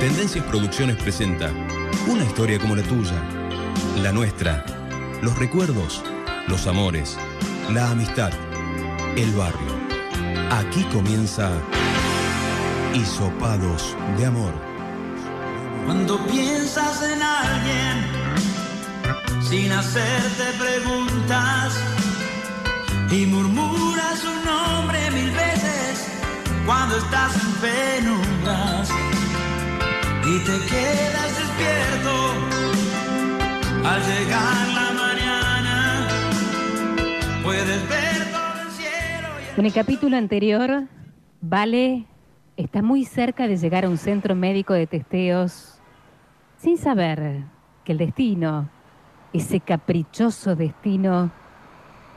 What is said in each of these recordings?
Tendencias Producciones presenta una historia como la tuya, la nuestra, los recuerdos, los amores, la amistad, el barrio. Aquí comienza Hisopados de Amor. Cuando piensas en alguien sin hacerte preguntas y murmuras su nombre mil veces cuando estás en penumbras y te quedas despierto al llegar la mañana puedes ver todo el cielo y En el capítulo anterior, Vale está muy cerca de llegar a un centro médico de testeos sin saber que el destino, ese caprichoso destino,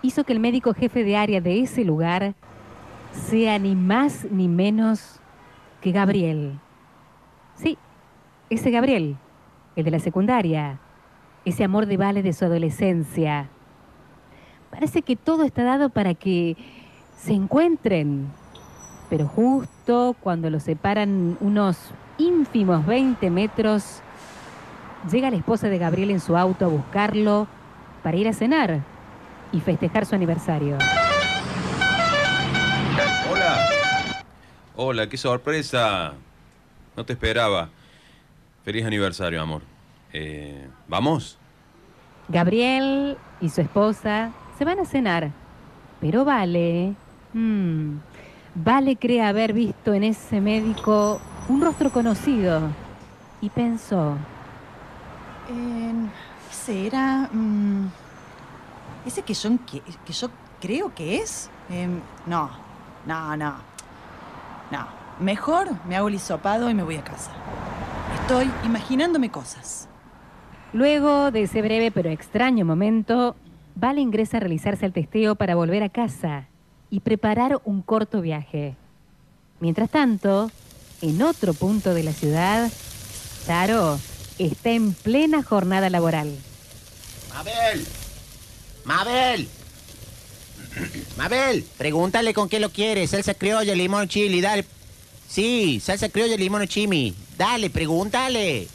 hizo que el médico jefe de área de ese lugar sea ni más ni menos que Gabriel. Sí, ese Gabriel, el de la secundaria, ese amor de Vale de su adolescencia. Parece que todo está dado para que se encuentren, pero justo cuando los separan unos ínfimos 20 metros, llega la esposa de Gabriel en su auto a buscarlo para ir a cenar y festejar su aniversario. Hola. Hola, qué sorpresa. No te esperaba. Feliz aniversario, amor. Eh, ¿Vamos? Gabriel y su esposa se van a cenar, pero Vale, mm, Vale cree haber visto en ese médico un rostro conocido y pensó, Eh, ese era. mm, ese que yo, que, que yo creo que es. Em, no, no, no. No. Mejor me hago el hisopado y me voy a casa. Estoy imaginándome cosas. Luego de ese breve pero extraño momento, Vale ingresa a realizarse el testeo para volver a casa y preparar un corto viaje. Mientras tanto, en otro punto de la ciudad, Taro está en plena jornada laboral. Mabel. Mabel. Mabel, pregúntale con qué lo quieres. Salsa criolla, limón, chili, dale. Sí, salsa criolla, limón, chimi. Dale, pregúntale.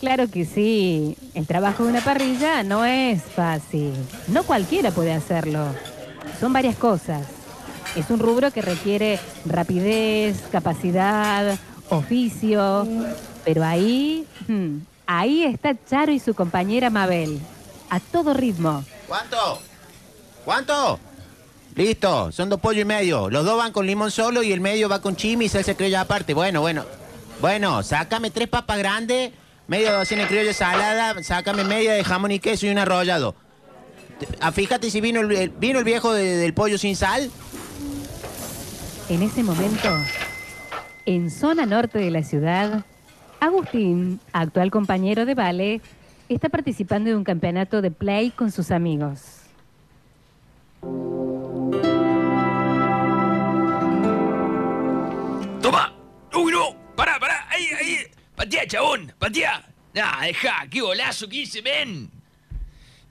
Claro que sí, el trabajo de una parrilla no es fácil. No cualquiera puede hacerlo. Son varias cosas. Es un rubro que requiere rapidez, capacidad, oficio. Pero ahí, hmm, ahí está Charo y su compañera Mabel. A todo ritmo. ¿Cuánto? ¿Cuánto? Listo, son dos pollo y medio. Los dos van con limón solo y el medio va con chimi y salsa criolla aparte. Bueno, bueno. Bueno, sácame tres papas grandes, media docena de criolla salada, sácame media de jamón y queso y un arrollado. Ah, fíjate si vino el, vino el viejo de- del pollo sin sal. En ese momento, en zona norte de la ciudad, Agustín, actual compañero de Vale, está participando de un campeonato de play con sus amigos. ¡Patea, chabón! ¡Patea! ¡Nah, deja! ¡Qué golazo que hice, men!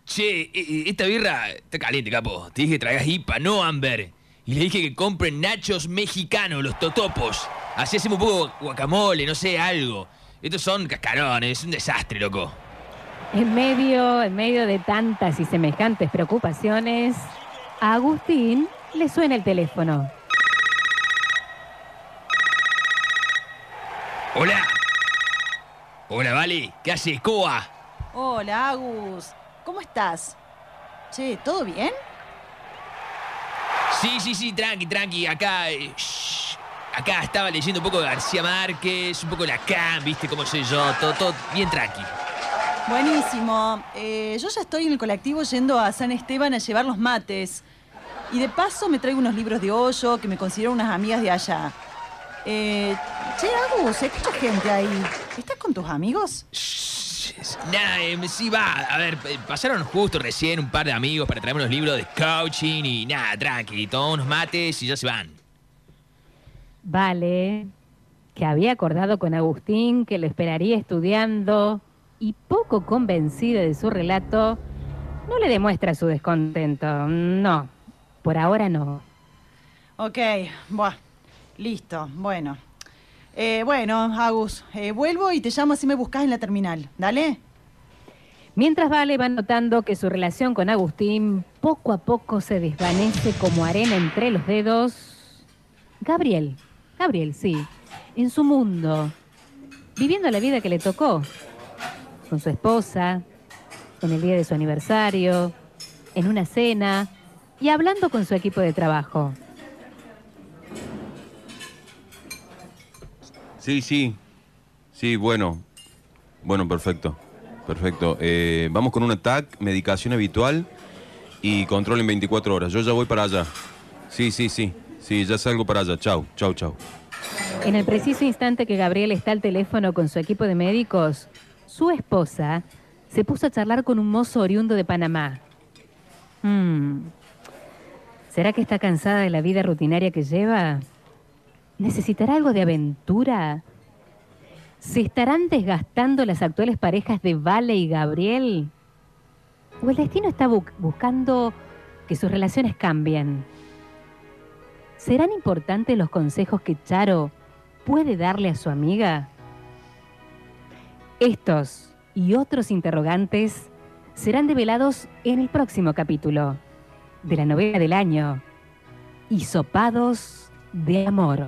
Che, eh, eh, esta birra está caliente, capo. Te dije que traigas IPA, no Amber. Y le dije que compren nachos mexicanos, los totopos. Así hacemos un poco guacamole, no sé, algo. Estos son cascarones, es un desastre, loco. En medio, en medio de tantas y semejantes preocupaciones, a Agustín le suena el teléfono. ¡Hola! Hola, Vale. ¿Qué haces? ¿Cómo va? Hola, Agus. ¿Cómo estás? Che, ¿todo bien? Sí, sí, sí, tranqui, tranqui. Acá, eh, shh. acá estaba leyendo un poco de García Márquez, un poco de Lacan, viste cómo soy yo, todo, todo bien tranqui. Buenísimo. Eh, yo ya estoy en el colectivo yendo a San Esteban a llevar los mates. Y de paso me traigo unos libros de hoyo que me considero unas amigas de allá. Eh, che, Agus, hay mucha gente ahí. ¿Estás con tus amigos? Shh, Nada, eh, sí va. A ver, eh, pasaron justo recién un par de amigos para traerme unos libros de coaching y nada, tranqui, tomamos unos mates y ya se van. Vale, que había acordado con Agustín que lo esperaría estudiando y poco convencida de su relato, no le demuestra su descontento. No, por ahora no. Ok, buah, listo, bueno. Eh, bueno, Agus, eh, vuelvo y te llamo así me buscas en la terminal. Dale. Mientras Vale va notando que su relación con Agustín poco a poco se desvanece como arena entre los dedos, Gabriel, Gabriel, sí, en su mundo, viviendo la vida que le tocó, con su esposa, en el día de su aniversario, en una cena y hablando con su equipo de trabajo. Sí, sí. Sí, bueno. Bueno, perfecto. Perfecto. Eh, vamos con un ataque, medicación habitual y control en 24 horas. Yo ya voy para allá. Sí, sí, sí. Sí, ya salgo para allá. Chau, chau, chau. En el preciso instante que Gabriel está al teléfono con su equipo de médicos, su esposa se puso a charlar con un mozo oriundo de Panamá. Hmm. ¿Será que está cansada de la vida rutinaria que lleva? ¿Necesitará algo de aventura? ¿Se estarán desgastando las actuales parejas de Vale y Gabriel? ¿O el destino está bu- buscando que sus relaciones cambien? ¿Serán importantes los consejos que Charo puede darle a su amiga? Estos y otros interrogantes serán develados en el próximo capítulo de la novela del año, Hisopados de Amor.